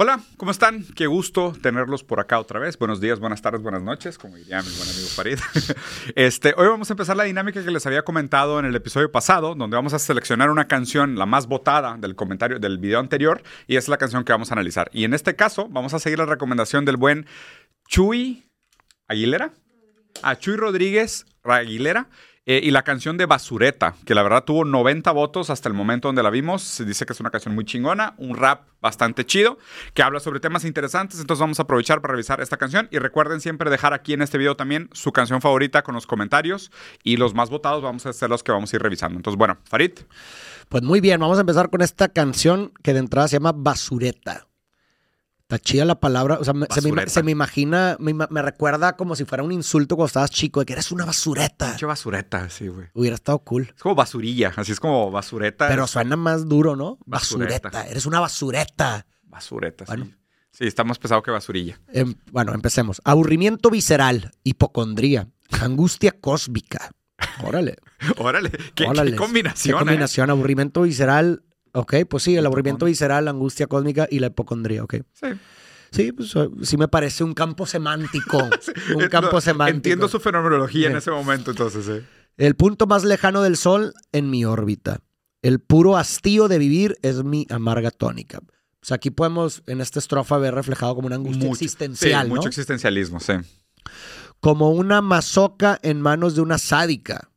Hola, ¿cómo están? Qué gusto tenerlos por acá otra vez. Buenos días, buenas tardes, buenas noches, como diría mi buen amigo Farid. Este, hoy vamos a empezar la dinámica que les había comentado en el episodio pasado, donde vamos a seleccionar una canción, la más votada del comentario del video anterior, y es la canción que vamos a analizar. Y en este caso, vamos a seguir la recomendación del buen Chuy Aguilera. A Chuy Rodríguez Aguilera. Eh, y la canción de Basureta, que la verdad tuvo 90 votos hasta el momento donde la vimos. Se dice que es una canción muy chingona, un rap bastante chido, que habla sobre temas interesantes. Entonces vamos a aprovechar para revisar esta canción. Y recuerden siempre dejar aquí en este video también su canción favorita con los comentarios. Y los más votados vamos a ser los que vamos a ir revisando. Entonces, bueno, Farid. Pues muy bien, vamos a empezar con esta canción que de entrada se llama Basureta. Está chida la palabra. O sea, se, me, se imagina, me, me recuerda como si fuera un insulto cuando estabas chico, de que eres una basureta. Pinche basureta, sí, güey. Hubiera estado cool. Es como basurilla, así es como basureta. Pero es suena más duro, ¿no? Basureta. Basureta. Eres una basureta. Basureta, sí. Bueno. Sí, está más pesado que basurilla. Em, bueno, empecemos. Aburrimiento visceral, hipocondría, angustia cósmica. Órale. Órale, qué, qué órale. combinación, Qué ¿eh? combinación, aburrimiento visceral. Ok, pues sí, el aburrimiento visceral, la angustia cósmica y la hipocondría, ok. Sí. Sí, pues eh, sí me parece un campo semántico. un Eh, campo no, semántico. Entiendo su fenomenología en ese momento, entonces, sí. El punto más lejano del sol en mi órbita. El puro hastío de vivir es mi amarga tónica. O sea, aquí podemos en esta estrofa ver reflejado como una angustia Mucho- existencial, sí, ¿no? mucho existencialismo, sí. Como una mazoca en manos de una sádica.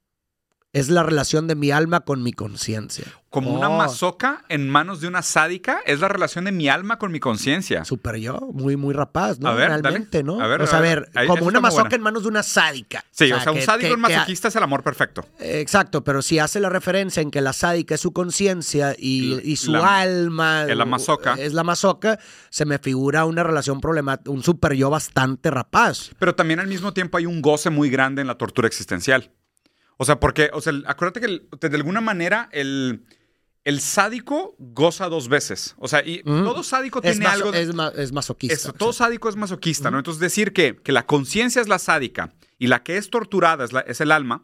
Es la relación de mi alma con mi conciencia. Como una Oh. mazoca en manos de una sádica es la relación de mi alma con mi conciencia. Super yo, muy, muy rapaz, ¿no? A ver, dale. Realmente, ¿no? A ver, o sea, a ver. Ahí- como una mazoca buena. en manos de una sádica. Sí, o sea, un que- sádico que- y un que- masoquista es el amor perfecto. Exacto, pero si hace la referencia en que la sádica es su conciencia y, Y y su la- alma es la mazoca. es la mazoca, se me figura una relación problemática, un super yo bastante rapaz. Pero también al mismo tiempo hay un goce muy grande en la tortura existencial. O sea, porque, o sea, acuérdate que el- de alguna manera el, el sádico goza dos veces. O sea, y Ujú. todo sádico Es, tiene maso- algo... de- es, ma- es masoquista. O todo sea. sádico es masoquista, ¿no? Entonces decir que, que la conciencia es la sádica y la que es torturada es, la- es el alma,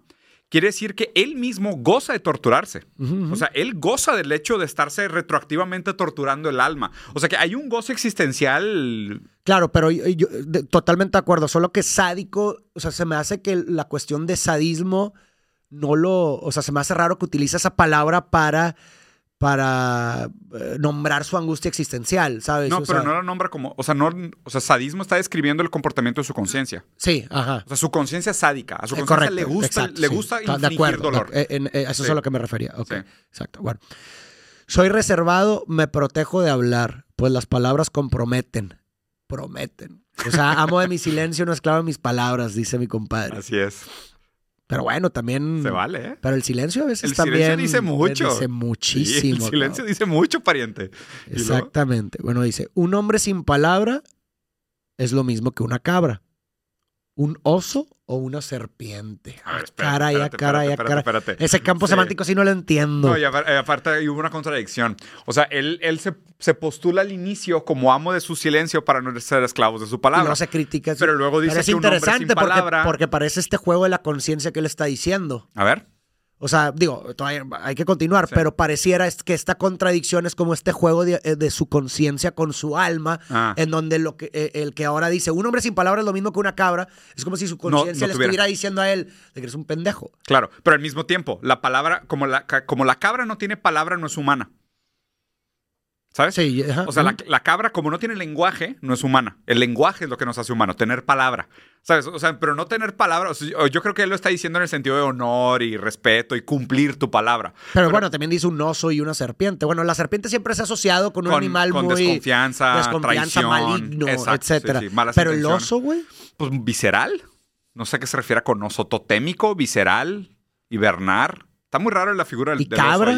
quiere decir que él mismo goza de torturarse. O sea, él goza del hecho de estarse retroactivamente torturando el alma. O sea, que hay un goce existencial... Claro, pero yo, yo- de- totalmente de acuerdo, solo que sádico, o sea, se me hace que la cuestión de sadismo no lo, o sea, se me hace raro que utilice esa palabra para para eh, nombrar su angustia existencial, ¿sabes? No, O pero sea, no lo nombra como... O sea, no, o sea, sadismo está describiendo el comportamiento de su conciencia. Sí, ajá. O sea, su conciencia es sádica. A su Eh, conciencia le gusta, exacto, le sí. gusta Está infligir de acuerdo, dolor. de- en- eh, eso es Sí. a lo que me refería. Ok, Sí. exacto. Bueno. Soy reservado, me protejo de hablar, pues las palabras comprometen. Prometen. O sea, amo de mi silencio, no esclavo de mis palabras, dice mi compadre. Así es. Pero bueno, también. Se vale, ¿eh? Pero el silencio a veces El silencio también. dice mucho. Dice Sí, muchísimo. el silencio dice mucho, pariente. Exactamente. Bueno, dice: un hombre sin palabra es lo mismo que una cabra. Un oso o una serpiente. A ver, Ah, espérate, cara, ya, espérate, cara, ya, espérate, espérate, espérate. Ese campo Sí. semántico sí no lo entiendo. No, y eh, aparte hubo una contradicción. O sea, él, él se, se postula al inicio como amo de su silencio para no ser esclavos de su y palabra. no se critica. Pero luego dice Pero es que un hombre interesante sin porque, palabra- porque parece este juego de la conciencia que él está diciendo. A ver. O sea, digo, todavía hay que continuar, Sí. pero pareciera que esta contradicción es como este juego de, eh, de su conciencia con su alma, Ah. en donde lo que, eh, el que ahora dice, un hombre sin palabras es lo mismo que una cabra, es como si su conciencia no le tuviera. estuviera diciendo a él de que eres un pendejo. Claro, pero al mismo tiempo, la palabra, como la, como la cabra no tiene palabra, no es humana. ¿Sabes? Sí, ajá. O sea, la, cabra, como no tiene lenguaje, no es humana. El lenguaje es lo que nos hace humano, tener palabra. ¿Sabes? O sea, pero no tener palabra. o sea, yo- creo que él lo está diciendo en el sentido de honor y respeto y cumplir tu palabra. Pero, bueno, también dice un oso y una serpiente. Bueno, la serpiente siempre se ha asociado con un Con- animal con muy... desconfianza, desconfianza, traición, maligno, exacto, sí, etcétera. sí, malas Pero el oso, güey, Pues visceral. No sé a qué se refiere con oso totémico, visceral, hibernar. Está muy raro la figura del, ¿Y del cabra?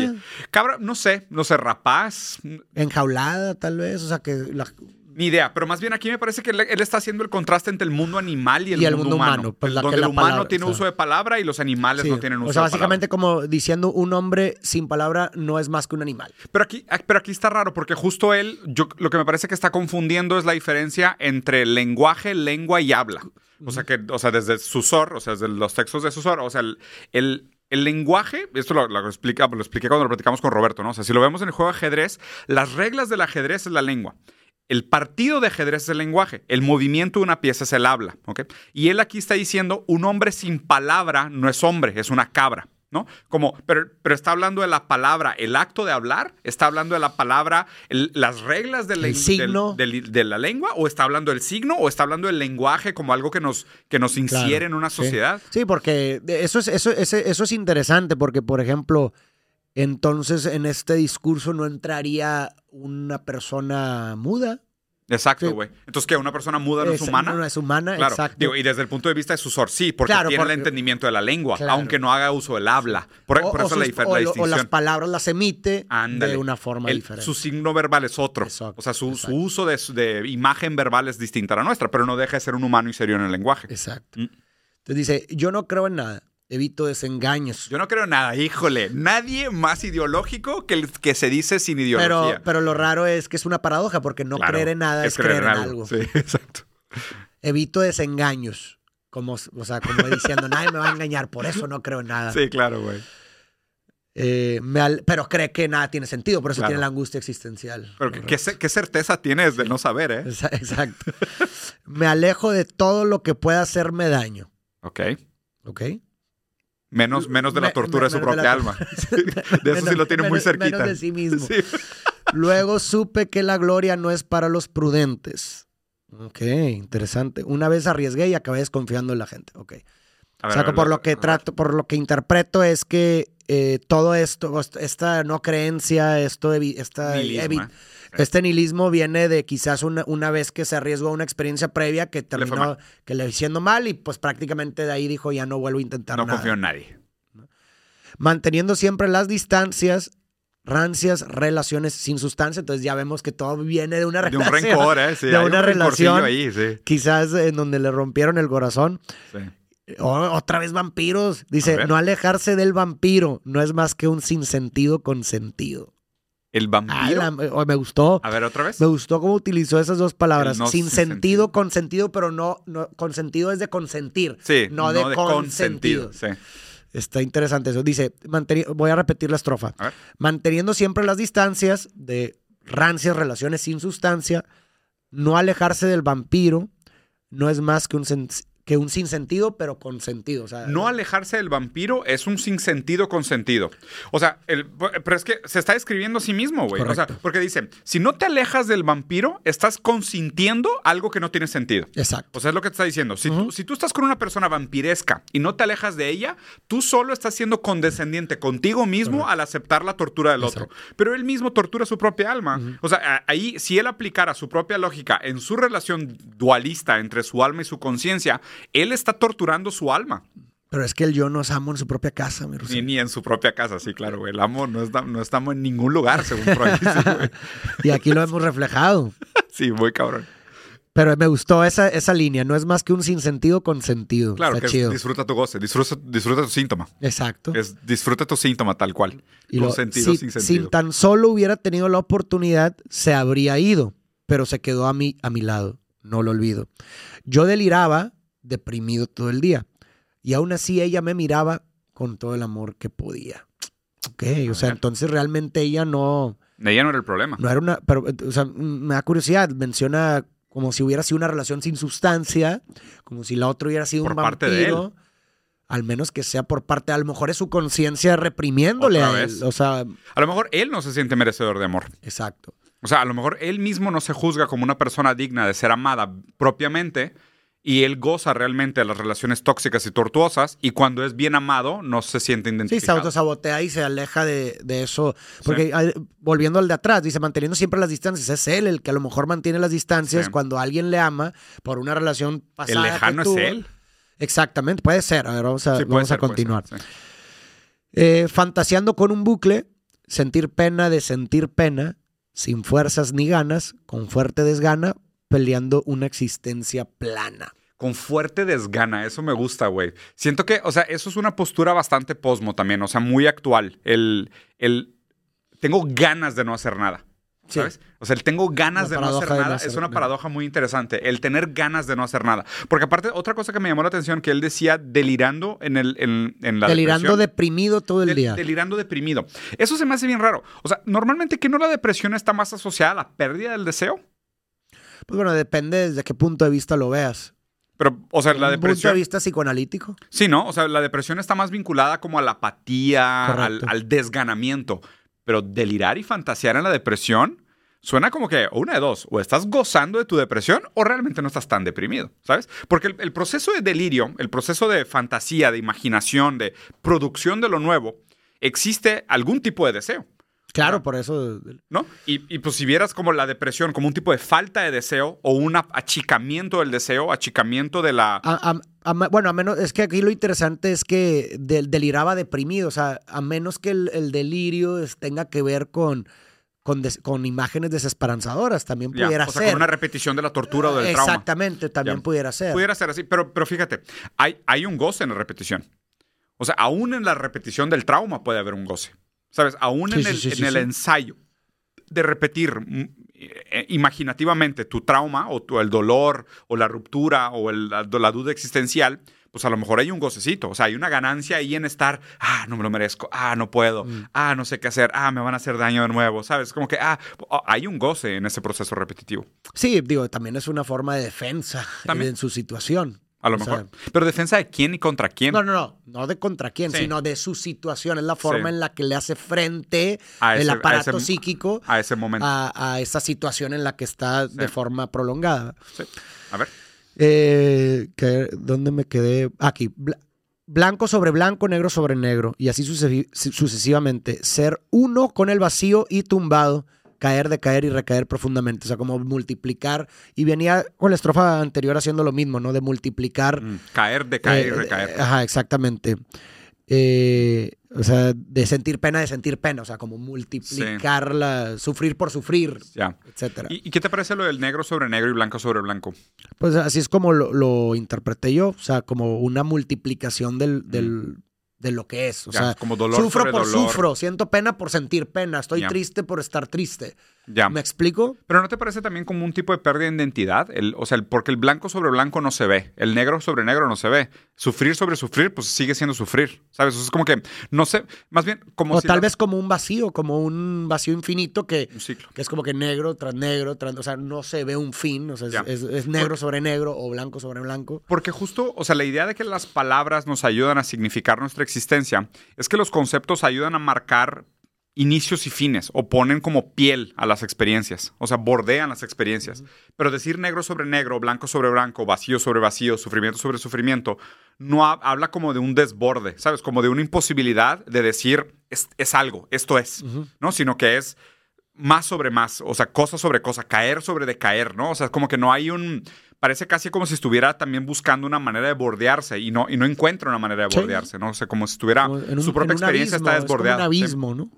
Cabra, no sé, no sé, rapaz, enjaulada tal vez, o sea que... la- Ni idea, pero más bien aquí me parece que él, él está haciendo el contraste entre el mundo animal y el, Y el mundo, mundo humano. humano, pues, donde el humano palabra, tiene o sea. uso de palabra y los animales Sí. no tienen uso O sea, de básicamente palabra. como diciendo un hombre sin palabra no es más que un animal. Pero aquí, ah, pero aquí está raro porque justo él, yo, lo que me parece que está confundiendo es la diferencia entre lenguaje, lengua y habla. O sea, que, o sea, desde Susor, o sea, desde los textos de Susor, o sea, el, el, el lenguaje, esto lo, lo expliqué cuando lo platicamos con Roberto, ¿no? O sea, si lo vemos en el juego de ajedrez, las reglas del ajedrez es la lengua. el partido de ajedrez es el lenguaje, el movimiento de una pieza es el habla. Y él aquí está diciendo, un hombre sin palabra no es hombre, es una cabra. ¿No? Como, pero, pero está hablando de la palabra, el acto de hablar, está hablando de la palabra, el- las reglas del, El len- signo. del- del- de la lengua, o está hablando del signo, o está hablando del lenguaje como algo que nos, que nos Claro, infiere en una sí. sociedad. Sí, porque de- eso es, eso, eso es interesante, porque, por ejemplo, entonces en este discurso no entraría una persona muda. Exacto, Sí. güey. Entonces, ¿qué? ¿Una persona muda no es Es- humana? No es humana, Claro, exacto. digo, y desde el punto de vista de su sor, sí, porque Claro, tiene el entendimiento de la lengua, Claro. aunque no haga uso del habla. Por, o, por o eso la, sus- difer- o o las palabras las emite Ándale. de una forma El- diferente. Su signo verbal es otro. Exacto, o sea, su, uso de, de imagen verbal es distinta a la nuestra, pero no deja de ser un humano y serio en el lenguaje. Exacto. Mm. Entonces dice, yo no creo en nada, evito desengaños. Yo no creo nada, híjole. Nadie más ideológico que el que se dice sin pero, ideología. pero lo raro es que es una paradoja, porque no Claro, creer en nada es, creer, en algo. Sí, exacto. Evito desengaños. Como, o sea, como diciendo, nadie me va a engañar, por eso no creo en nada. Sí, claro, güey. Eh, al- pero cree que nada tiene sentido, por eso Claro. tiene la angustia existencial. Pero ¿qué, qué ce- qué certeza tienes de no saber, eh? Exa- Exacto. me alejo de todo lo que pueda hacerme daño. Ok. ¿Ok? Menos, menos de la tortura de su de propia la- alma. De eso sí lo tiene muy cerquita. menos de sí mismo. Sí. Luego supe que la gloria no es para los prudentes. Ok, interesante. Una vez arriesgué y acabé desconfiando en la gente. Ok. O sea, que por lo que trato, por lo que interpreto es que eh, todo esto, esta no creencia, esto, evi- esta. Este nihilismo viene de quizás una, una vez que se arriesgó a una experiencia previa que terminó, mal. que le hiciendo mal y pues prácticamente de ahí dijo ya no vuelvo a intentar No nada. confío en nadie. Manteniendo siempre las distancias, rancias, relaciones sin sustancia, entonces ya vemos que todo viene de una De un relación. rencor, ¿eh? Sí, de una un relación. ahí, sí. Quizás en donde le rompieron el corazón. sí. O- otra vez vampiros. Dice, no alejarse del vampiro no es más que un sinsentido consentido. El Ah, vampiro. la- oh, me gustó. A ver, otra vez. Me gustó cómo utilizó esas dos palabras. No sin sin sentido, sentido. consentido, pero no, no, consentido es de consentir. Sí, no de consentido. Sí. Está interesante eso. Dice, voy a repetir la estrofa. A ver. Manteniendo siempre las distancias de rancias relaciones sin sustancia, no alejarse del vampiro no es más que un, sen- que un sinsentido, pero con sentido. O sea, No alejarse del vampiro es un sinsentido con sentido. O sea, el- pero es que se está describiendo a sí mismo, güey. O sea, porque dice, si no te alejas del vampiro, estás consintiendo algo que no tiene sentido. Exacto. O sea, es lo que te está diciendo. Si, tú, si tú estás con una persona vampiresca y no te alejas de ella, tú solo estás siendo condescendiente contigo mismo al aceptar la tortura del otro. Pero él mismo tortura su propia alma. O sea, ahí, si él aplicara su propia lógica en su relación dualista entre su alma y su conciencia, él está torturando su alma. Pero es que el yo no es amo en su propia casa, mi Ni, ni en su propia casa, sí, claro, güey. El amo no, está- no estamos en ningún lugar, según Freud. Sí, güey. Y aquí lo hemos reflejado. Sí, muy cabrón. Pero me gustó esa, esa línea. No es más que un sinsentido con sentido. Claro, Está que es disfruta tu goce, disfruta, disfruta tu síntoma. Exacto. Es disfruta tu síntoma tal cual. Y con lo- sentido, si, sin si sentido. tan solo hubiera tenido la oportunidad, se habría ido, pero se quedó a mí, a mi lado. No lo olvido. Yo deliraba, deprimido todo el día. Y aún así ella me miraba con todo el amor que podía. Ok, o sea, entonces realmente ella no, Ella no era el problema. no era una, pero, o sea, me da curiosidad, menciona como si hubiera sido una relación sin sustancia, como si la otra hubiera sido Por un parte de él. Al menos que sea por parte, a lo mejor es su conciencia reprimiéndole a él. O sea, A lo mejor él no se siente merecedor de amor. exacto. O sea, a lo mejor él mismo no se juzga como una persona digna de ser amada propiamente y él goza realmente de las relaciones tóxicas y tortuosas y cuando es bien amado no se siente Sí, se identificado. autosabotea y se aleja de, de eso. Porque volviendo al de atrás, dice, manteniendo siempre las distancias. Es él el que a lo mejor mantiene las distancias Sí. cuando alguien le ama por una relación pasada. el que lejano es él. Exactamente, puede ser. A ver, vamos a, Sí, puede vamos ser, a continuar. ser. Eh, fantaseando con un bucle, sentir pena de sentir pena, sin fuerzas ni ganas, con fuerte desgana, peleando una existencia plana. Con fuerte desgana, eso me gusta, güey. Siento que, o sea, eso es una postura bastante posmo también, o sea, muy actual. El, el tengo ganas de no hacer nada. Sí. ¿Sabes? O sea, el tengo ganas de no hacer no nada hacer es una paradoja muy interesante. El tener ganas de no hacer nada. Porque aparte, otra cosa que me llamó la atención, que él decía delirando en, el, en, en la Delirando deprimido todo el día. Delirando deprimido. Eso se me hace bien raro. O sea, normalmente que no la depresión está más asociada a la pérdida del deseo. Pues bueno, depende desde qué punto de vista lo veas. Pero, o sea, la ¿Un punto de depresión. vista psicoanalítico? Sí, ¿no? O sea, la depresión está más vinculada como a la apatía, al, desganamiento. Pero delirar y fantasear en la depresión suena como que una de dos. O estás gozando de tu depresión o realmente no estás tan deprimido, ¿sabes? Porque el, el proceso de delirio, el proceso de fantasía, de imaginación, de producción de lo nuevo, existe algún tipo de deseo. Claro, por eso. ¿no? Y, y, pues si vieras como la depresión como un tipo de falta de deseo o un achicamiento del deseo, achicamiento de la... A- a- a me- bueno, a menos, es que aquí lo interesante es que del- deliraba deprimido, o sea, a menos que el, el delirio tenga que ver con, con, des- con imágenes desesperanzadoras, también ya, pudiera o sea, ser. como una repetición de la tortura o del trauma. Exactamente, también Ya. pudiera ser. Pudiera ser así, pero, pero fíjate, hay, hay un goce en la repetición. O sea, aún en la repetición del trauma puede haber un goce. ¿Sabes? Aún Sí, en el, sí, en sí, el sí. ensayo de repetir mm, eh, imaginativamente tu trauma o tu- el dolor o la ruptura o el- la, la duda existencial, pues a lo mejor hay un gocecito. O sea, hay una ganancia ahí en estar, ah, no me lo merezco, ah, no puedo, Mm. ah, no sé qué hacer, ah, me van a hacer daño de nuevo, ¿sabes? Como que, ah, hay un goce en ese proceso repetitivo. Sí, digo, también es una forma de defensa También. en su situación. A lo O sea, mejor. Pero defensa de quién y contra quién. No, no, no, no de contra quién, Sí. sino de su situación. Es la forma Sí. en la que le hace frente A ese- el a aparato ese- psíquico A ese momento. a, a esa situación en la que está de forma prolongada. Sí. A ver. Eh, que- ¿Dónde me quedé? Aquí. Bla- Blanco sobre blanco, negro sobre negro. Y así sucesi- sucesivamente. Ser uno con el vacío y tumbado. Caer, decaer y recaer profundamente. O sea, como multiplicar. Y venía con la estrofa anterior haciendo lo mismo, ¿no? De multiplicar. Mm, Caer, decaer y eh, recaer. eh, Ajá, exactamente. Eh, o sea, de sentir pena, de sentir pena. O sea, como multiplicarla, sufrir por sufrir, etcétera. ¿Y, y qué te parece lo del negro sobre negro y blanco sobre blanco? Pues así es como lo, lo interpreté yo, o sea, como una multiplicación del, del- de lo que es. O. Ya, sea, como dolor sufro por dolor. sufro, siento pena por sentir pena, estoy Ya. triste por estar triste. Ya. ¿Me explico? Pero ¿no te parece también como un tipo de pérdida de identidad? El, o sea, el- porque el blanco sobre blanco no se ve, el negro sobre negro no se ve. Sufrir sobre sufrir, pues sigue siendo sufrir, ¿sabes? O sea, es como que, no sé, más bien como O si tal la- vez como un vacío, como un vacío infinito que, Un ciclo. que es como que negro tras negro, tras- o sea, no se ve un fin, o sea, es, Ya. es- es negro sobre negro o blanco sobre blanco. Porque justo, o sea, la idea de que las palabras nos ayudan a significar nuestra existencia es que los conceptos ayudan a marcar inicios y fines o ponen como piel a las experiencias, o sea, bordean las experiencias. Pero decir negro sobre negro, blanco sobre blanco, vacío sobre vacío, sufrimiento sobre sufrimiento, no ha- habla como de un desborde, ¿sabes? Como de una imposibilidad de decir es, es algo, esto es, ¿no? Sino que es más sobre más, o sea, cosa sobre cosa, caer sobre decaer, ¿no? O sea, como que no hay un... Parece casi como si estuviera también buscando una manera de bordearse y no, y no encuentra una manera de bordearse, ¿no? O sea, como si estuviera... Como un- su propia experiencia abismo, está es como desbordeada. un abismo, ¿no?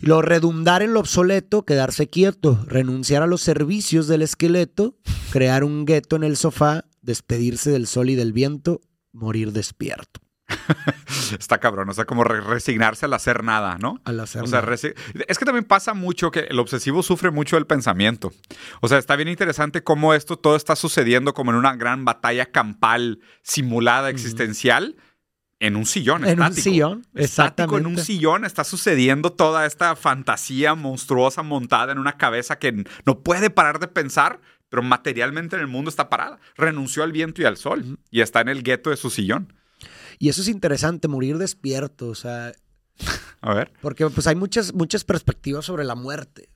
Lo redundar en lo obsoleto, quedarse quieto, renunciar a los servicios del esqueleto, crear un gueto en el sofá, despedirse del sol y del viento, morir despierto. Está cabrón, o sea, como re- resignarse al hacer nada, ¿no? Al hacer O sea, nada. es que también pasa mucho que el obsesivo sufre mucho del pensamiento. O sea, está bien interesante cómo esto todo está sucediendo como en una gran batalla campal simulada existencial en un sillón En un sillón, Estático en un exactamente. sillón está sucediendo toda esta fantasía monstruosa montada en una cabeza que no puede parar de pensar, pero materialmente en el mundo está parada. Renunció al viento y al sol y está en el gueto de su sillón. Y eso es interesante, morir despierto, o sea, A ver. porque pues hay muchas, muchas perspectivas sobre la muerte.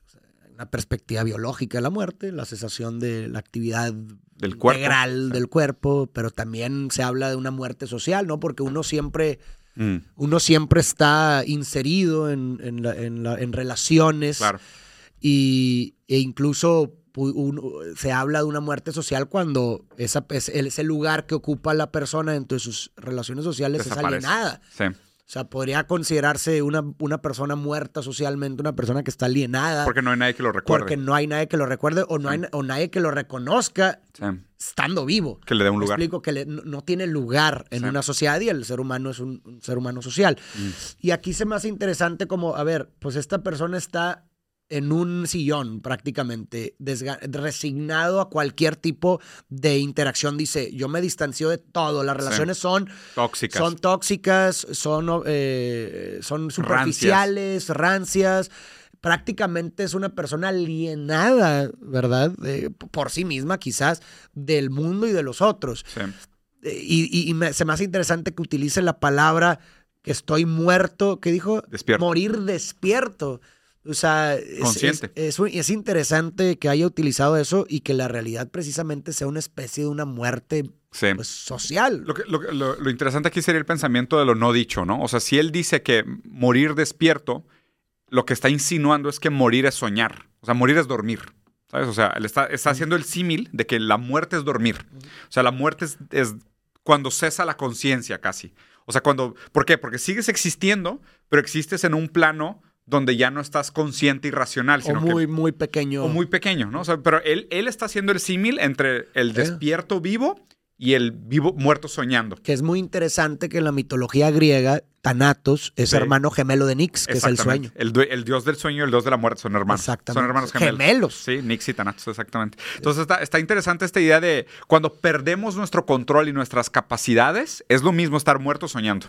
Una perspectiva biológica de la muerte, la cesación de la actividad Del cuerpo. integral del cuerpo, pero también se habla de una muerte social, ¿no? Porque uno siempre, Mm, uno siempre está inserido en, en la- en la- en relaciones claro. y, e incluso uno- se habla de una muerte social cuando esa, es- ese lugar que ocupa la persona dentro de sus relaciones sociales Desaparece. es alienada. Sí. O sea, podría considerarse una, una persona muerta socialmente, una persona que está alienada, Porque no hay nadie que lo recuerde. porque no hay nadie que lo recuerde o, no hay, o nadie que lo reconozca Sí. estando vivo. Que le dé un lugar. explico que le- no, no tiene lugar en Sí. una sociedad y el ser humano es un, un ser humano social. Mm. Y aquí se me hace interesante como, a ver, pues esta persona está en un sillón prácticamente, resignado a cualquier tipo de interacción. Dice, yo me distancio de todo, las Sí. relaciones son, Tóxicas. son tóxicas, son, eh, son superficiales, rancias. prácticamente es una persona alienada, ¿verdad? Por sí misma, quizás, del mundo y de los otros. Sí. Eh, Y, y- y me- se me hace interesante que utilice la palabra que estoy muerto, ¿qué dijo? Despierto. Morir despierto. O sea, es, Consciente. es- es un- es interesante que haya utilizado eso y que la realidad precisamente sea una especie de una muerte Sí. pues, social. Lo, que- lo que- lo- lo interesante aquí sería el pensamiento de lo no dicho, ¿no? O sea, si él dice que morir despierto, lo que está insinuando es que morir es soñar. O sea, morir es dormir. ¿Sabes? O sea, él está, está haciendo el símil de que la muerte es dormir. O sea, la muerte es, es cuando cesa la conciencia casi. O sea, cuando... ¿Por qué? Porque sigues existiendo, pero existes en un plano donde ya no estás consciente y racional, o sino que muy, muy pequeño. o muy pequeño, ¿no? O sea, pero él, él está haciendo el símil entre el Sí. despierto vivo y el vivo muerto soñando. que es muy interesante que en la mitología griega, Thanatos es Sí. hermano gemelo de Nix, que es el sueño. El dios del sueño y el dios de la muerte son hermanos. Exactamente. Son hermanos gemelos. Gemelos. Sí, Nix y Thanatos, exactamente. Entonces está, está interesante esta idea de cuando perdemos nuestro control y nuestras capacidades, es lo mismo estar muerto soñando.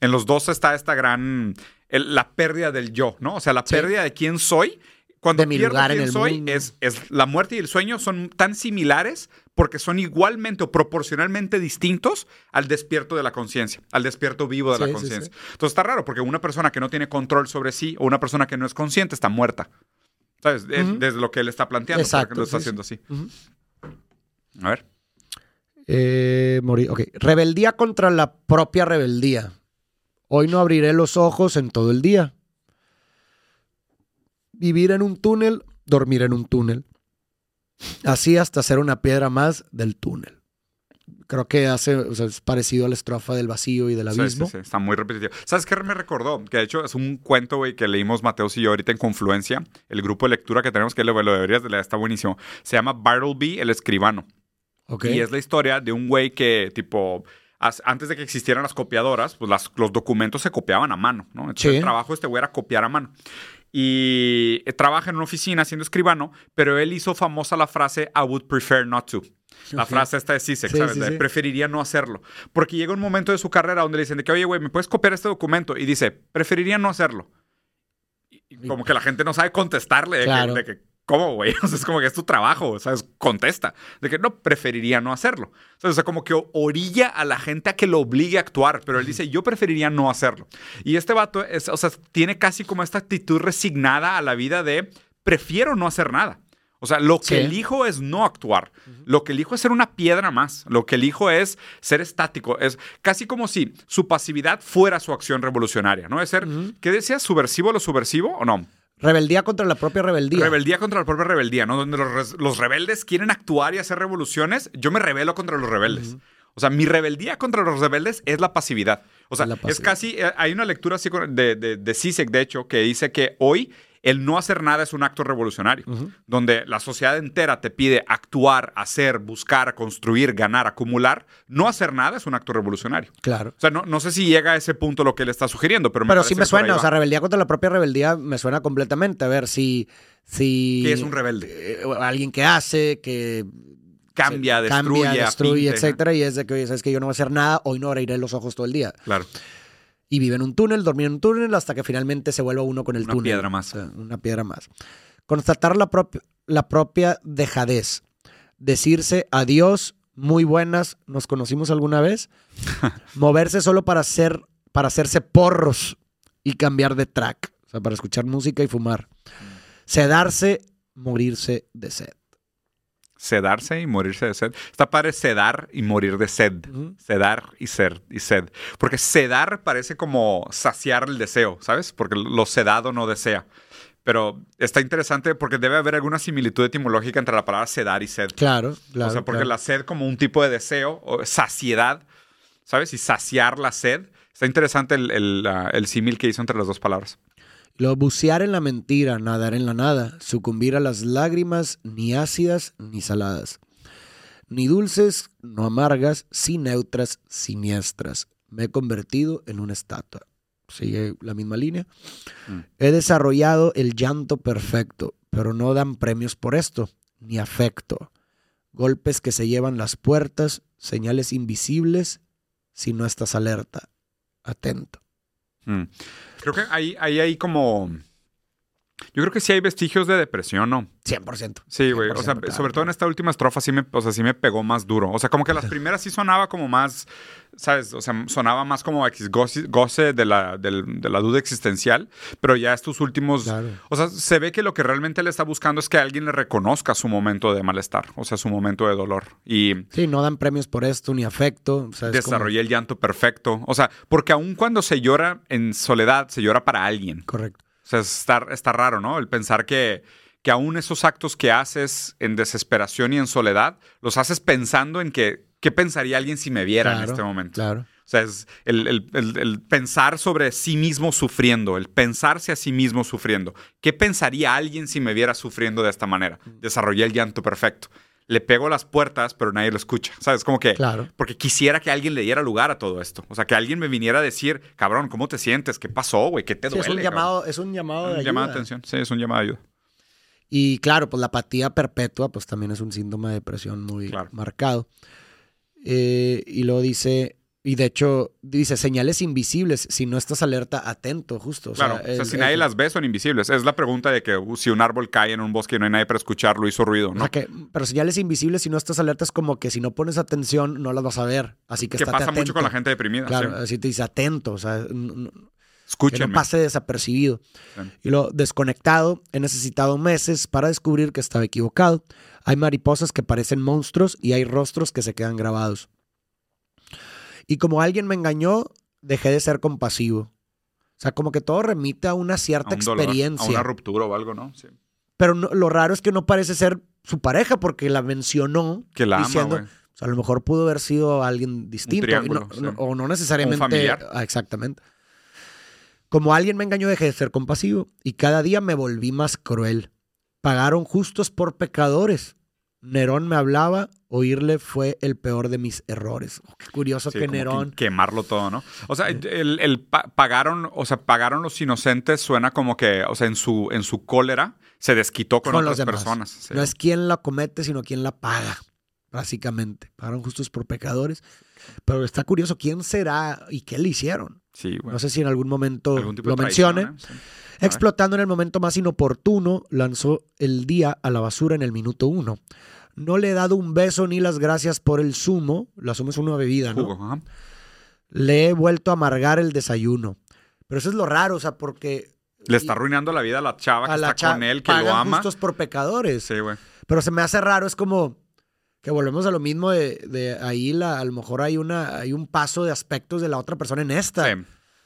En los dos está esta gran, el- la pérdida del yo, ¿no? O sea, la Sí. pérdida de quién soy. Cuando De mi pierdo lugar en quién el soy, mundo. es, es la muerte y el sueño son tan similares porque son igualmente o proporcionalmente distintos al despierto de la conciencia, al despierto vivo de Sí, la sí, conciencia. Entonces está raro porque una persona que no tiene control sobre sí o una persona que no es consciente está muerta. ¿Sabes? Desde lo que él está planteando, Exacto, lo está haciendo así. A ver. Eh, morí- ok. Rebeldía contra la propia rebeldía. Hoy no abriré los ojos en todo el día. Vivir en un túnel, dormir en un túnel. Así hasta ser una piedra más del túnel. Creo que hace, o sea, es parecido a la estrofa del vacío y del abismo. sí, sí, está muy repetitivo. ¿Sabes qué me recordó? Que de hecho es un cuento, güey, que leímos Mateos y yo ahorita en Confluencia. El grupo de lectura que tenemos, que lo, lo deberías de leer, está buenísimo. Se llama Bartleby, el escribano. Y es la historia de un güey que, tipo, antes de que existieran las copiadoras, pues las- los documentos se copiaban a mano, ¿no? Entonces Sí. el trabajo de este güey era copiar a mano. Y eh, trabaja en una oficina siendo escribano, pero él hizo famosa la frase I would prefer not to. La frase esta de Zizek, Sí, ¿sabes? sí, De sí. preferiría no hacerlo. Porque llega un momento de su carrera donde le dicen de que, oye, güey, ¿me puedes copiar este documento? Y dice, preferiría no hacerlo. Y- como que la gente no sabe contestarle de, Claro. que, de que, ¿cómo, güey? O sea, es como que es tu trabajo, ¿sabes? Contesta. De que no, preferiría no hacerlo. O sea, como que orilla a la gente a que lo obligue a actuar, pero él dice, yo preferiría no hacerlo. Y este vato, es, o sea, tiene casi como esta actitud resignada a la vida de, prefiero no hacer nada. O sea, lo que Sí. elijo es no actuar. Lo que elijo es ser una piedra más. Lo que elijo es ser estático. Es casi como si su pasividad fuera su acción revolucionaria, ¿no? Es ser, ¿qué decías? ¿Subversivo lo subversivo o no? Rebeldía contra la propia rebeldía. Rebeldía contra la propia rebeldía, ¿no? Donde los, los rebeldes quieren actuar y hacer revoluciones, yo me rebelo contra los rebeldes. O sea, mi rebeldía contra los rebeldes es la pasividad. O sea, es casi, eh, hay una lectura así de, de, de Zizek, de hecho, que dice que hoy el no hacer nada es un acto revolucionario, donde la sociedad entera te pide actuar, hacer, buscar, construir, ganar, acumular. No hacer nada es un acto revolucionario. Claro. O sea, no, no sé si llega a ese punto lo que él está sugiriendo, pero me Pero sí me suena, o sea, rebeldía contra la propia rebeldía me suena completamente. A ver, si... si ¿Qué es un rebelde? eh, alguien que hace, que... Cambia, destruye, cambia, destruye, etcétera, y es de que, oye, sabes que yo no voy a hacer nada, hoy no abriré los ojos todo el día. Claro. Y vive en un túnel, dormir en un túnel, hasta que finalmente se vuelva uno con el Una túnel. piedra más. Una piedra más. Constatar la, prop- la propia dejadez. Decirse adiós, muy buenas, nos conocimos alguna vez. Moverse solo para hacer, para hacerse porros y cambiar de track. O sea, para escuchar música y fumar. Sedarse, morirse de sed. Sedarse y morirse de sed. Está padre sedar y morir de sed. Ujú. Sedar y ser y sed. Porque sedar parece como saciar el deseo, ¿sabes? Porque lo sedado no desea. Pero está interesante porque debe haber alguna similitud etimológica entre la palabra sedar y sed. Claro, claro. o sea, porque claro. la sed como un tipo de deseo, o saciedad, ¿sabes? Y saciar la sed. Está interesante el, el, el símil que hizo entre las dos palabras. Luego, bucear en la mentira, nadar en la nada, sucumbir a las lágrimas, ni ácidas ni saladas, ni dulces, no amargas, sin neutras, siniestras. Me he convertido en una estatua. Sigue la misma línea. Mm. He desarrollado el llanto perfecto, pero no dan premios por esto, ni afecto. Golpes que se llevan las puertas, señales invisibles, si no estás alerta, atento. Mm. Creo que ahí, ahí hay como Yo creo que sí hay vestigios de depresión, ¿no? 100%. Sí, güey. O sea, 100%, sobre todo en esta última estrofa sí me, o sea, sí me pegó más duro. O sea, como que las primeras sí sonaba como más, ¿sabes? O sea, sonaba más como goce, goce de, la, del- de la duda existencial, pero ya estos últimos... Claro. O sea, se ve que lo que realmente le está buscando es que alguien le reconozca su momento de malestar, o sea, su momento de dolor. Y Sí, no dan premios por esto, ni afecto. O sea, es como- desarrollé el llanto perfecto. O sea, porque aun cuando se llora en soledad, se llora para alguien. Correcto. O sea, está, está raro, ¿no? El pensar que, que aún esos actos que haces en desesperación y en soledad, los haces pensando en que, ¿qué pensaría alguien si me viera en este momento? Claro. O sea, es el, el- el- el pensar sobre sí mismo sufriendo, el pensarse a sí mismo sufriendo. ¿Qué pensaría alguien si me viera sufriendo de esta manera? Desarrollé el llanto perfecto. Le pego las puertas, pero nadie lo escucha. ¿Sabes? Como que... Claro. Porque quisiera que alguien le diera lugar a todo esto. O sea, que alguien me viniera a decir, cabrón, ¿cómo te sientes? ¿Qué pasó, güey? ¿Qué te Sí, duele? es un cabrón?" llamado, es un llamado de Un llamado de ayuda. atención. Sí, es un llamado de ayuda. Y claro, pues la apatía perpetua, pues también es un síntoma de depresión muy Claro. marcado. Eh, y luego dice, y de hecho, dice señales invisibles si no estás alerta, atento, justo. O Claro, sea, o sea, el- si nadie el- las ve, son invisibles. Es la pregunta de que uh, si un árbol cae en un bosque y no hay nadie para escucharlo, hizo ruido, o ¿no? sea que, pero señales invisibles si no estás alerta es como que si no pones atención no las vas a ver. Así que, que pasa mucho con la gente deprimida. Claro, sí. así te dice atento, o sea, que no pase desapercibido. Y lo desconectado, he necesitado meses para descubrir que estaba equivocado. Hay mariposas que parecen monstruos y hay rostros que se quedan grabados. Y como alguien me engañó, dejé de ser compasivo. O sea, como que todo remite a una A cierta dolor, experiencia. a una ruptura o algo, ¿no? Sí. Pero no- lo raro es que no parece ser su pareja porque la mencionó Que la ama, diciendo, güey. o sea, a lo mejor pudo haber sido alguien distinto. y triángulo, no- sí. no- o no necesariamente. familiar. Ah, exactamente. Como alguien me engañó, dejé de ser compasivo. Y cada día me volví más cruel. Pagaron justos por pecadores. Nerón me hablaba, oírle fue el peor de mis errores. Oh, qué curioso Sí, que como que Nerón. quemarlo todo, ¿no? O sea, el, el pa- pagaron, o sea, pagaron los inocentes suena como que, o sea, en su, en su cólera se desquitó con, Con otras personas. Sí. No es quien la comete, sino quien la paga, básicamente. Pagaron justos por pecadores. Pero está curioso, ¿quién será y qué le hicieron? Sí. No sé si en algún momento Algún lo mencione. ¿eh? Sí. Explotando en el momento más inoportuno, lanzó el día a la basura en el minuto uno. No le he dado un beso ni las gracias por el zumo. La zumo es una bebida, ¿no? Jugo, ajá. Le he vuelto a amargar el desayuno. Pero eso es lo raro, o sea, porque Le está arruinando la vida a la chava que la está cha- con él, que lo ama. justos por pecadores. Sí, güey. Pero se me hace raro, es como que volvemos a lo mismo de, de ahí, la, a lo mejor hay, una, hay un paso de aspectos de la otra persona en esta. Sí.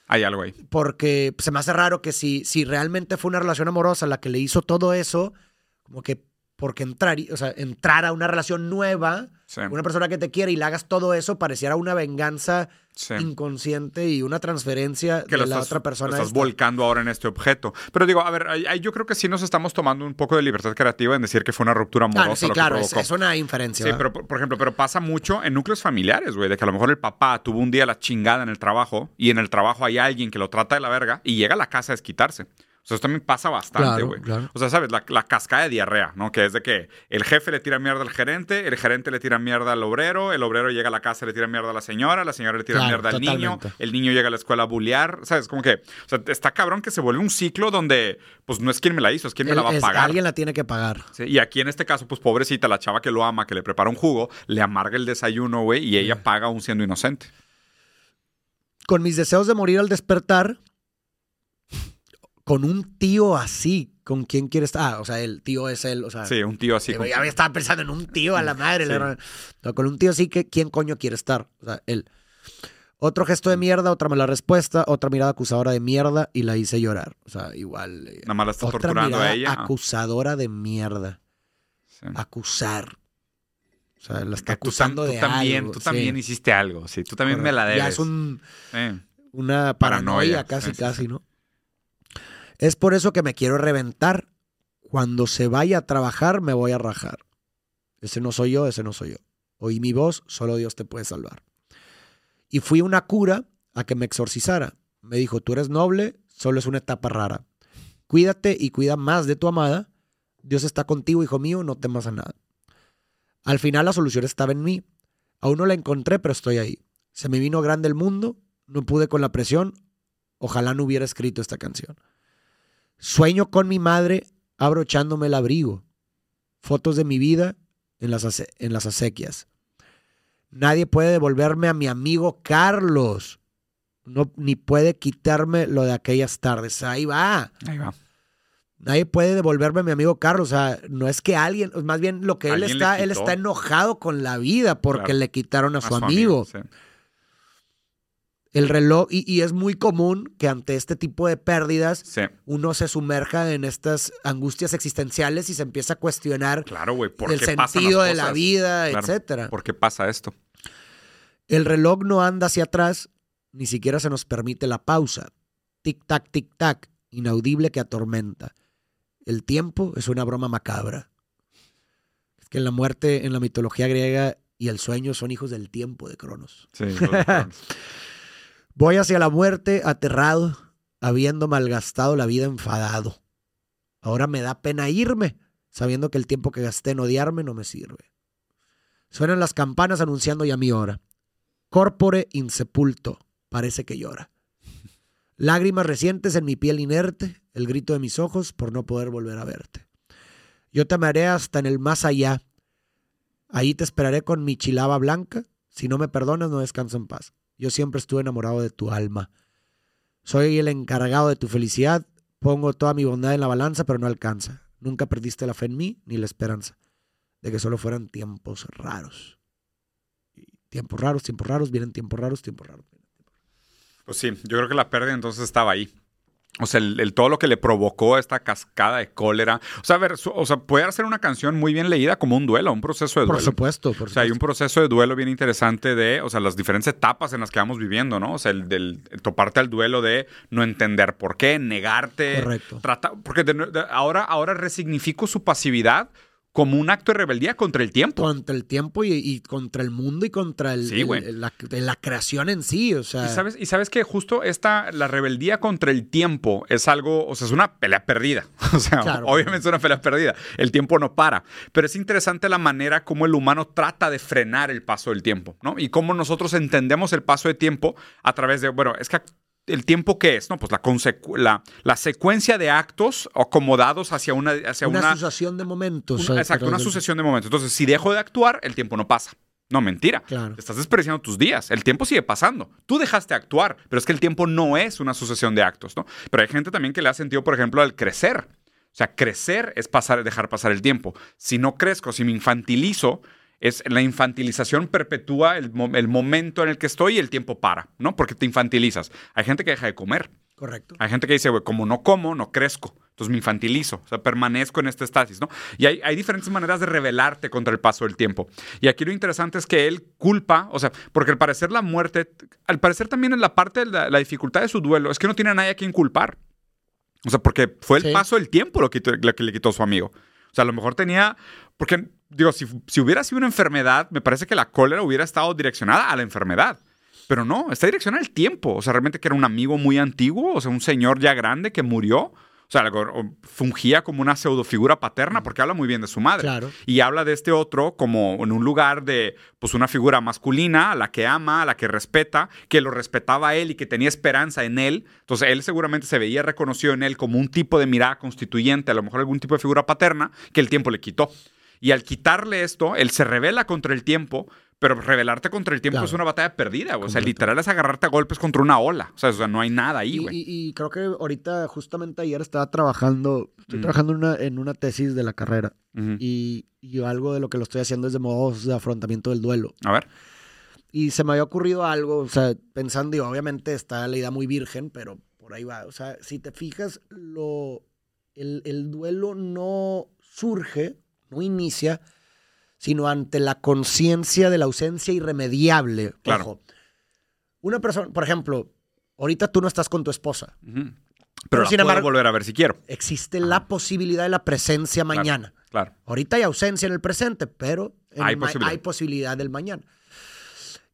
Hay algo ahí. Porque se me hace raro que si, si realmente fue una relación amorosa la que le hizo todo eso, como que porque entrar, o sea, entrar a una relación nueva, Sí. una persona que te quiere y le hagas todo eso, pareciera una venganza Sí. inconsciente y una transferencia que de lo la estás, otra persona. lo estás esta. volcando ahora en este objeto. Pero digo, a ver, yo creo que sí nos estamos tomando un poco de libertad creativa en decir que fue una ruptura amorosa Ah, sí, lo que claro, es, una inferencia. Sí, ¿verdad? pero por, por ejemplo, pero pasa mucho en núcleos familiares, güey, de que a lo mejor el papá tuvo un día la chingada en el trabajo y en el trabajo hay alguien que lo trata de la verga y llega a la casa a desquitarse. Sea, eso también pasa bastante, güey. claro. O sea, ¿sabes? La, la cascada de diarrea, ¿no? Que es de que el jefe le tira mierda al gerente, el gerente le tira mierda al obrero, el obrero llega a la casa y le tira mierda a la señora, la señora le tira Claro, mierda al niño, el niño llega a la escuela a bullear, ¿sabes? Como que, o sea, está cabrón que se vuelve un ciclo donde, pues, no es quien me la hizo, es quien me la va a pagar. Alguien la tiene que pagar. Sí, y aquí en este caso, pues pobrecita, la chava que lo ama, que le prepara un jugo, le amarga el desayuno, güey, y ella paga aún siendo inocente. Con mis deseos de morir al despertar, con un tío así, ¿con quién quieres estar? Ah, o sea, el tío es él, o sea. Sí, un tío así. Ya estaba pensando en un tío a la madre. Sí. le- No, con un tío así, que ¿quién coño quiere estar? O sea, él. Otro gesto de mierda, otra mala respuesta, otra mirada acusadora de mierda y la hice llorar. O sea, igual. eh, Nada más la está otra torturando a ella. acusadora de mierda. Sí. Acusar. O sea, la está tú, acusando tú de también, algo, tú sí. también hiciste algo, sí, tú también me la debes. Ya es un, una Paranoia, paranoia, casi, casi. ¿no? Es por eso que me quiero reventar. Cuando se vaya a trabajar, me voy a rajar. Ese no soy yo, ese no soy yo. Oí mi voz, solo Dios te puede salvar. Y fui una cura a que me exorcizara. Me dijo, tú eres noble, solo es una etapa rara. Cuídate y cuida más de tu amada. Dios está contigo, hijo mío, no temas a nada. Al final la solución estaba en mí. Aún no la encontré, pero estoy ahí. Se me vino grande el mundo, no pude con la presión. Ojalá no hubiera escrito esta canción. Sueño con mi madre abrochándome el abrigo. Fotos de mi vida en las, en las acequias. Nadie puede devolverme a mi amigo Carlos. No, ni puede quitarme lo de aquellas tardes. Ahí va. Ahí va. Nadie puede devolverme a mi amigo Carlos. O sea, no es que alguien, más bien lo que él está, él está enojado con la vida porque Claro. le quitaron a su, amigo. sí. El reloj, y, y es muy común que ante este tipo de pérdidas Sí. uno se sumerja en estas angustias existenciales y se empieza a cuestionar Claro, güey. ¿Por el qué sentido de la vida, Claro. etcétera. ¿Por qué pasa esto? El reloj no anda hacia atrás, ni siquiera se nos permite la pausa. Tic-tac, tic-tac, inaudible que atormenta. El tiempo es una broma macabra. Es que la muerte en la mitología griega y el sueño son hijos del tiempo de Cronos. Sí. Voy hacia la muerte aterrado, habiendo malgastado la vida enfadado. Ahora me da pena irme, sabiendo que el tiempo que gasté en odiarme no me sirve. Suenan las campanas anunciando ya mi hora. Corpore insepulto, parece que llora. Lágrimas recientes en mi piel inerte, el grito de mis ojos por no poder volver a verte. Yo te amaré hasta en el más allá. Ahí te esperaré con mi chilaba blanca. Si no me perdonas, no descanso en paz. Yo siempre estuve enamorado de tu alma. Soy el encargado de tu felicidad. Pongo toda mi bondad en la balanza, pero no alcanza. Nunca perdiste la fe en mí ni la esperanza de que solo fueran tiempos raros. Tiempos raros, tiempos raros, vienen tiempos raros, tiempos raros. Pues sí, yo creo que la pérdida entonces estaba ahí. O sea, el, el- todo lo que le provocó esta cascada de cólera. O sea, a ver, su- o sea, puede hacer una canción muy bien leída como un duelo, un proceso de Por duelo. supuesto, por O sea, hay un supuesto. proceso de duelo bien interesante de, o sea, las diferentes etapas en las que vamos viviendo, ¿no? O sea, el, del el toparte al duelo de no entender por qué, negarte. Correcto. trata- porque de- de- ahora, ahora resignifico su pasividad como un acto de rebeldía contra el tiempo. Contra el tiempo y, y contra el mundo y contra el, Sí, el- la, la creación en sí. O sea, Y sabes, y sabes que justo esta, la rebeldía contra el tiempo es algo, o sea, es una pelea perdida. O sea, Claro. obviamente es una pelea perdida. El tiempo no para. Pero es interesante la manera como el humano trata de frenar el paso del tiempo, ¿no? Y cómo nosotros entendemos el paso de tiempo a través de, bueno, es que el tiempo qué es, ¿no? Pues la, consecu- la, la secuencia de actos acomodados hacia una... Hacia una, una, asociación de momentos. una- eh, exacto, una sucesión de momentos. Entonces, si dejo de actuar, el tiempo no pasa. No, mentira. Claro. Estás desperdiciando tus días. El tiempo sigue pasando. Tú dejaste de actuar, pero es que el tiempo no es una sucesión de actos, ¿no? Pero hay gente también que le ha sentido, por ejemplo, al crecer. O sea, crecer es pasar, dejar pasar el tiempo. Si no crezco, si me infantilizo, es la infantilización perpetúa el, mo- el momento en el que estoy y el tiempo para, ¿no? Porque te infantilizas. Hay gente que deja de comer. Correcto. Hay gente que dice, güey, como no como, no crezco. Entonces me infantilizo, o sea, permanezco en este estasis, ¿no? Y hay, hay diferentes maneras de rebelarte contra el paso del tiempo. Y aquí lo interesante es que él culpa, o sea, porque al parecer la muerte, al parecer también en la parte de la, la dificultad de su duelo, es que no tiene a nadie a quien culpar. O sea, porque fue el Sí. paso del tiempo lo que, lo que le quitó a su amigo. O sea, a lo mejor tenía, porque, digo, si, si hubiera sido una enfermedad, me parece que la cólera hubiera estado direccionada a la enfermedad. Pero no, está direccionada al tiempo. O sea, realmente que era un amigo muy antiguo, o sea, un señor ya grande que murió. O sea, fungía como una pseudofigura paterna porque habla muy bien de su madre. Claro. Y habla de este otro como en un lugar de, pues, una figura masculina a la que ama, a la que respeta, que lo respetaba a él y que tenía esperanza en él. Entonces, él seguramente se veía reconocido en él como un tipo de mirada constituyente, a lo mejor algún tipo de figura paterna, que el tiempo le quitó. Y al quitarle esto, él se revela contra el tiempo, pero rebelarte contra el tiempo Claro. es una batalla perdida. güey. O sea, literal es agarrarte a golpes contra una ola. O sea, o sea, no hay nada ahí, güey. y- y creo que ahorita, justamente ayer estaba trabajando, estoy Mm. trabajando en una, en una tesis de la carrera y, y algo de lo que lo estoy haciendo es de modos de afrontamiento del duelo. A ver. Y se me había ocurrido algo, o sea, pensando, y obviamente está la idea muy virgen, pero por ahí va. O sea, si te fijas, lo, el, el duelo no surge, no inicia, sino ante la conciencia de la ausencia irremediable. Claro. Ojo. Una persona, por ejemplo, ahorita tú no estás con tu esposa. Pero, Pero la sin puedo embargo- volver a ver si quiero. Existe la posibilidad de la presencia Claro, mañana. Claro. Ahorita hay ausencia en el presente, pero en Hay posibilidad. hay posibilidad del mañana.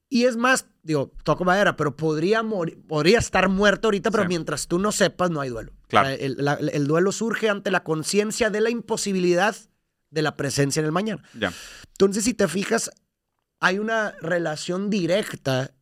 Y es más, digo, toco madera, pero podría, podría estar muerto ahorita, pero Sí. mientras tú no sepas, no hay duelo. Claro. O sea, el, la- el duelo surge ante la conciencia de la imposibilidad de la presencia en el mañana. Ya. Entonces, si te fijas, hay una relación directa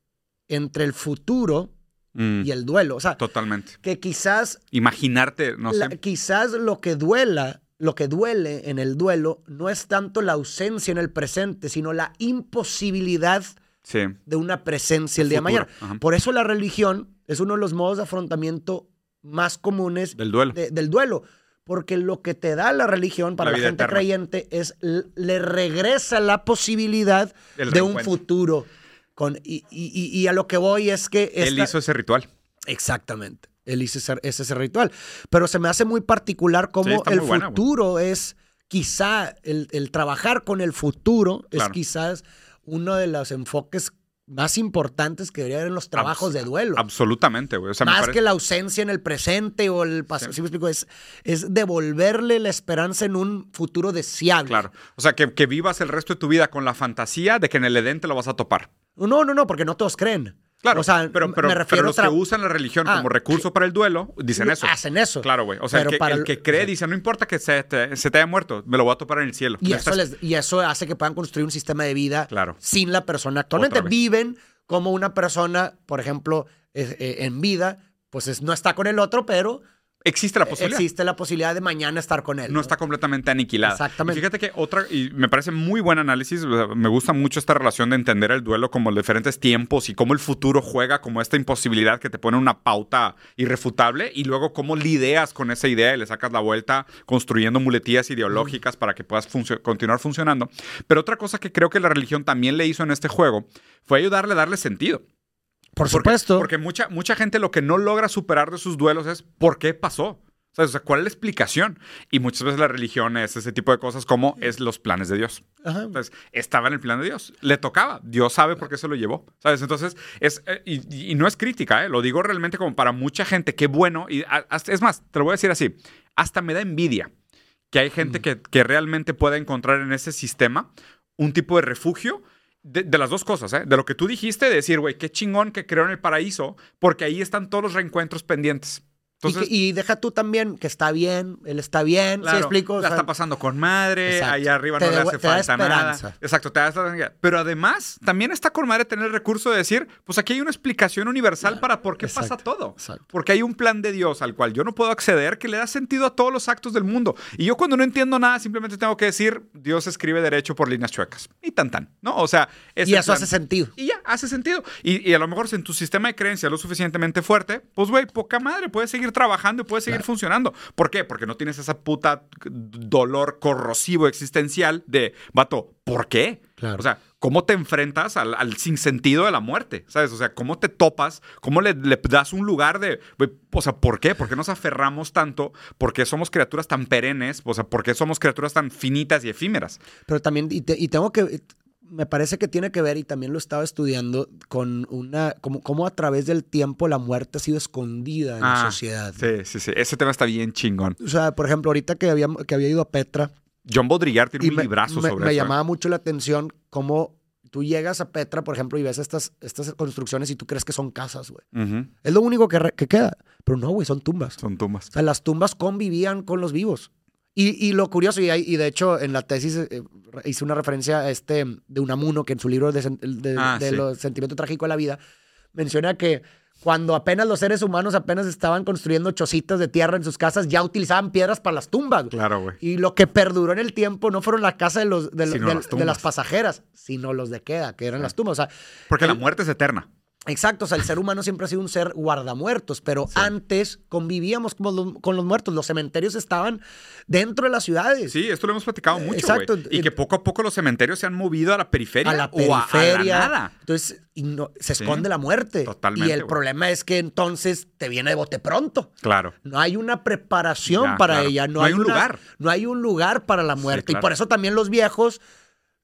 entre el futuro Mm, y el duelo. O sea, Totalmente. que quizás, Imaginarte, no la- sé. quizás lo que duela, lo que duele en el duelo no es tanto la ausencia en el presente, sino la imposibilidad Sí. de una presencia el día de mañana. ajá. Por eso la religión es uno de los modos de afrontamiento más comunes Del duelo. de- del duelo. Porque lo que te da la religión para La gente eterna. creyente es le regresa la posibilidad de un futuro. Con, y, y- a lo que voy es que... Él esta- hizo ese ritual. Exactamente. Él hizo ese, ese, ese ritual. Pero se me hace muy particular cómo el buena, futuro es quizá, el, el trabajar con el futuro es quizás uno de los enfoques más importantes que debería haber en los trabajos Abs- de duelo. Absolutamente, güey. O sea, me Más parece- que la ausencia en el presente o el pasado. Sí. ¿Sí me explico? Es, es devolverle la esperanza en un futuro deseable. Claro. O sea, que, que vivas el resto de tu vida con la fantasía de que en el Edén te lo vas a topar. No, no, no, porque no todos creen. Claro, O sea, pero, me pero, refiero pero los a que usan la religión Ah, como recurso para el duelo dicen eso. Hacen eso. Claro, güey. O sea, el que, para el que cree dice, no importa que se te, se te haya muerto, me lo voy a topar en el cielo. Y eso, estás- les- y eso hace que puedan construir un sistema de vida Claro. sin la persona. Actualmente viven como una persona, por ejemplo, eh, eh, en vida, pues es- no está con el otro, pero Existe la posibilidad. existe la posibilidad de mañana estar con él. no está completamente aniquilada. Exactamente. Y fíjate que otra, y me parece muy buen análisis, me gusta mucho esta relación de entender el duelo como los diferentes tiempos y cómo el futuro juega como esta imposibilidad que te pone una pauta irrefutable y luego cómo lidias con esa idea y le sacas la vuelta construyendo muletillas ideológicas para que puedas continuar funcionando. Pero otra cosa que creo que la religión también le hizo en este juego fue ayudarle a darle sentido. Por Porque- supuesto. Porque mucha, mucha gente lo que no logra superar de sus duelos es ¿por qué pasó? O sea, o sea, ¿cuál es la explicación? Y muchas veces la religión es ese tipo de cosas como es los planes de Dios. Ajá. Entonces, estaba en el plan de Dios. Le tocaba. Dios sabe por qué se lo llevó. ¿Sabes? Entonces, es, eh, y, y no es crítica, ¿eh? lo digo realmente como para mucha gente. Qué bueno. Y a- es más, te lo voy a decir así. Hasta me da envidia que hay gente que, que realmente pueda encontrar en ese sistema un tipo de refugio. De, las dos cosas, ¿eh? De lo que tú dijiste, de decir, güey, qué chingón que creó en el paraíso, porque ahí están todos los reencuentros pendientes. Y Entonces, y, deja tú también que está bien, él está bien, ¿sí Claro, explico? O la sea, está pasando con madre, Exacto. allá arriba Te no le hace te falta nada. esperanza. Exacto, te da esta- Pero además, también está con madre tener el recurso de decir, pues aquí hay una explicación universal para por qué pasa todo. exacto. Porque hay un plan de Dios al cual yo no puedo acceder que le da sentido a todos los actos del mundo. Y yo cuando no entiendo nada, simplemente tengo que decir, Dios escribe derecho por líneas chuecas. Y tan tan, ¿no? O sea, es y eso plan. hace sentido. Y ya, hace sentido. Y, y a lo mejor si en tu sistema de creencia es lo suficientemente fuerte, pues güey, poca madre, puedes seguir trabajando y puedes seguir funcionando. ¿Por qué? Porque no tienes esa puta dolor corrosivo existencial de, vato, ¿por qué? Claro. O sea, ¿cómo te enfrentas al, al sinsentido de la muerte? ¿Sabes? O sea, ¿cómo te topas? ¿Cómo le, le das un lugar de, o sea, ¿por qué? ¿Por qué nos aferramos tanto? ¿Por qué somos criaturas tan perennes? O sea, ¿por qué somos criaturas tan finitas y efímeras? Pero también, y, te- y tengo que, me parece que tiene que ver, y también lo estaba estudiando, con una, como, como a través del tiempo la muerte ha sido escondida en la Ah, sociedad. Sí, sí, sí. Ese tema está bien chingón. O sea, por ejemplo, ahorita que había, que había ido a Petra, John Baudrillard tiene y un me, librazo me- sobre me eso. ¿eh? llamaba mucho la atención cómo tú llegas a Petra, por ejemplo, y ves estas, estas construcciones y tú crees que son casas, güey. Es lo único que, re- que queda. Pero no, güey, son tumbas. Son tumbas. O sea, las tumbas convivían con los vivos. Y, y lo curioso, y, hay- y de hecho en la tesis eh, hice una referencia a este de Unamuno, que en su libro de, de, Ah, de sí. los sentimientos trágicos de la vida, menciona que cuando apenas los seres humanos apenas estaban construyendo chocitas de tierra en sus casas, ya utilizaban piedras para las tumbas. Claro, güey. Y lo que perduró en el tiempo no fueron la casa de, los, de, las de tumbas. las pasajeras, sino los de queda, que eran las tumbas. O sea, Porque la muerte es eterna. Exacto, o sea, el ser humano siempre ha sido un ser guardamuertos, pero antes convivíamos con los, con los muertos. Los cementerios estaban dentro de las ciudades. Sí, esto lo hemos platicado mucho, Exacto. Y que poco a poco los cementerios se han movido a la periferia a la o a- periferia. a, la nada. Entonces, y no- se Sí, esconde la muerte. totalmente, Y el problema es que entonces te viene de bote pronto. Claro. No hay una preparación Ya, para claro. ella. No, No hay un una- lugar. No hay un lugar para la muerte. claro. Y por eso también los viejos,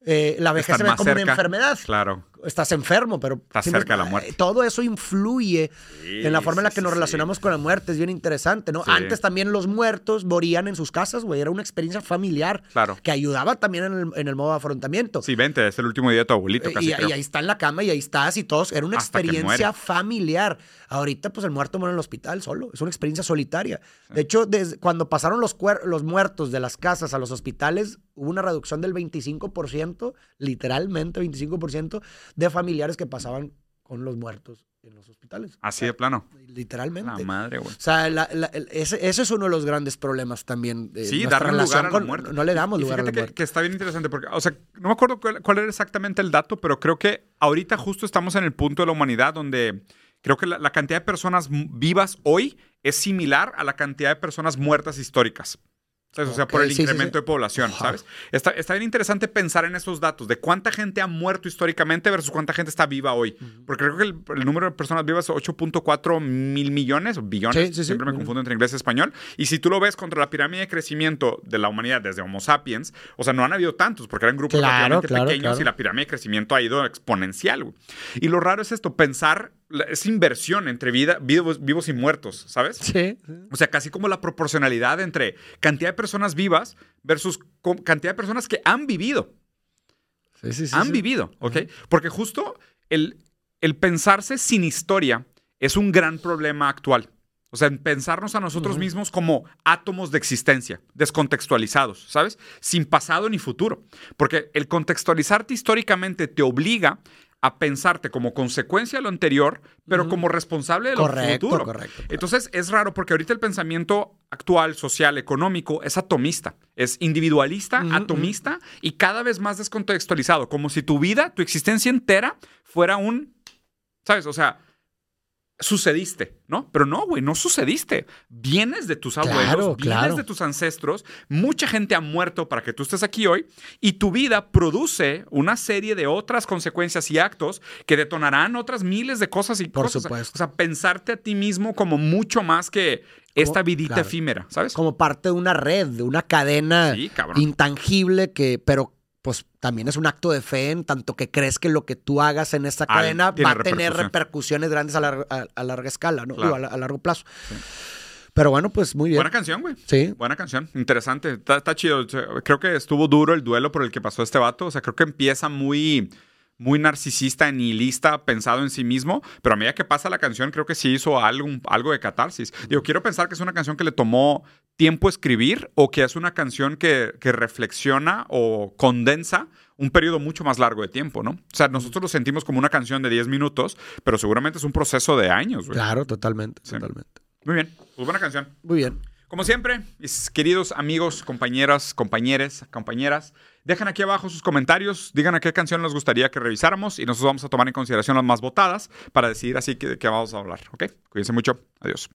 eh, la vejez Están se ve como una enfermedad. Claro. Estás enfermo, pero... Estás cerca de la muerte. Todo eso influye Sí, en la forma en la sí, que nos sí, relacionamos con la muerte. Es bien interesante, ¿no? Antes también los muertos morían en sus casas, güey. Era una experiencia familiar. Claro. Que ayudaba también en el, en el modo de afrontamiento. Sí, vente, es el último día de tu abuelito, Eh, casi y, creo. y ahí está en la cama y ahí estás y todos. Era una Hasta experiencia familiar. Ahorita, pues el muerto muere en el hospital solo. Es una experiencia solitaria. De hecho, desde cuando pasaron los, los muertos de las casas a los hospitales, hubo una reducción del 25%, literalmente 25%, de familiares que pasaban con los muertos en los hospitales. Así de plano. Literalmente. La madre, güey. O sea, la- la- el- ese, ese es uno de los grandes problemas también. de Sí, darle lugar a la con- muerte. No le damos Y lugar a la fíjate que, muerte. que está bien interesante porque, o sea, no me acuerdo cuál, cuál era exactamente el dato, pero creo que ahorita justo estamos en el punto de la humanidad donde creo que la, la cantidad de personas vivas hoy es similar a la cantidad de personas muertas históricas. ¿Sabes? O sea, por el sí, incremento sí. de población. ¿sabes? Está, está bien interesante pensar en esos datos de cuánta gente ha muerto históricamente versus cuánta gente está viva hoy. Porque creo que el, el número de personas vivas es 8.4 mil millones, o billones, Sí, sí, sí. siempre me confundo entre inglés y español. Y si tú lo ves contra la pirámide de crecimiento de la humanidad desde Homo sapiens, o sea, no han habido tantos porque eran grupos Claro, relativamente claro, pequeños claro. y la pirámide de crecimiento ha ido exponencial. güey. Y lo raro es esto, pensar, es inversión entre vida, vivos, vivos y muertos, ¿sabes? Sí. O sea, casi como la proporcionalidad entre cantidad de personas vivas versus cantidad de personas que han vivido Sí, sí, sí, han sí. vivido, ¿ok? Porque justo el, el pensarse sin historia es un gran problema actual. O sea, en pensarnos a nosotros mismos como átomos de existencia, descontextualizados, ¿sabes? Sin pasado ni futuro. Porque el contextualizarte históricamente te obliga a pensarte como consecuencia de lo anterior, pero como responsable de lo Correcto, futuro. correcto. Entonces es raro porque ahorita el pensamiento actual, social, económico es atomista, es individualista, atomista y cada vez más descontextualizado, como si tu vida, tu existencia entera fuera un, ¿sabes? O sea, sucediste, ¿no? Pero no, güey, no sucediste. Vienes de tus abuelos, Claro, vienes claro. de tus ancestros, mucha gente ha muerto para que tú estés aquí hoy y tu vida produce una serie de otras consecuencias y actos que detonarán otras miles de cosas y Por cosas. supuesto. O sea, pensarte a ti mismo como mucho más que esta vidita claro. efímera, ¿sabes? Como parte de una red, de una cadena Sí, intangible que, pero pues también es un acto de fe en tanto que crees que lo que tú hagas en esta Al- cadena va a tener repercusiones grandes a, a- a larga escala, ¿no? Claro. A, la- a largo plazo. Pero bueno, pues muy bien. Buena canción, güey. Sí. Buena canción, interesante, está, está chido. Creo que estuvo duro el duelo por el que pasó este vato. O sea, creo que empieza muy, muy narcisista, nihilista, pensado en sí mismo, pero a medida que pasa la canción, creo que sí hizo algo, algo de catarsis. Digo, quiero pensar que es una canción que le tomó tiempo escribir o que es una canción que, que reflexiona o condensa un periodo mucho más largo de tiempo, ¿no? O sea, nosotros lo sentimos como una canción de 10 minutos, pero seguramente es un proceso de años, güey. Claro, totalmente, Sí. totalmente. Muy bien, pues buena canción. Muy bien. Como siempre, mis queridos amigos, compañeras, compañeres, compañeras, dejen aquí abajo sus comentarios, digan a qué canción les gustaría que revisáramos y nosotros vamos a tomar en consideración las más votadas para decidir así que, qué vamos a hablar, ¿ok? Cuídense mucho, adiós.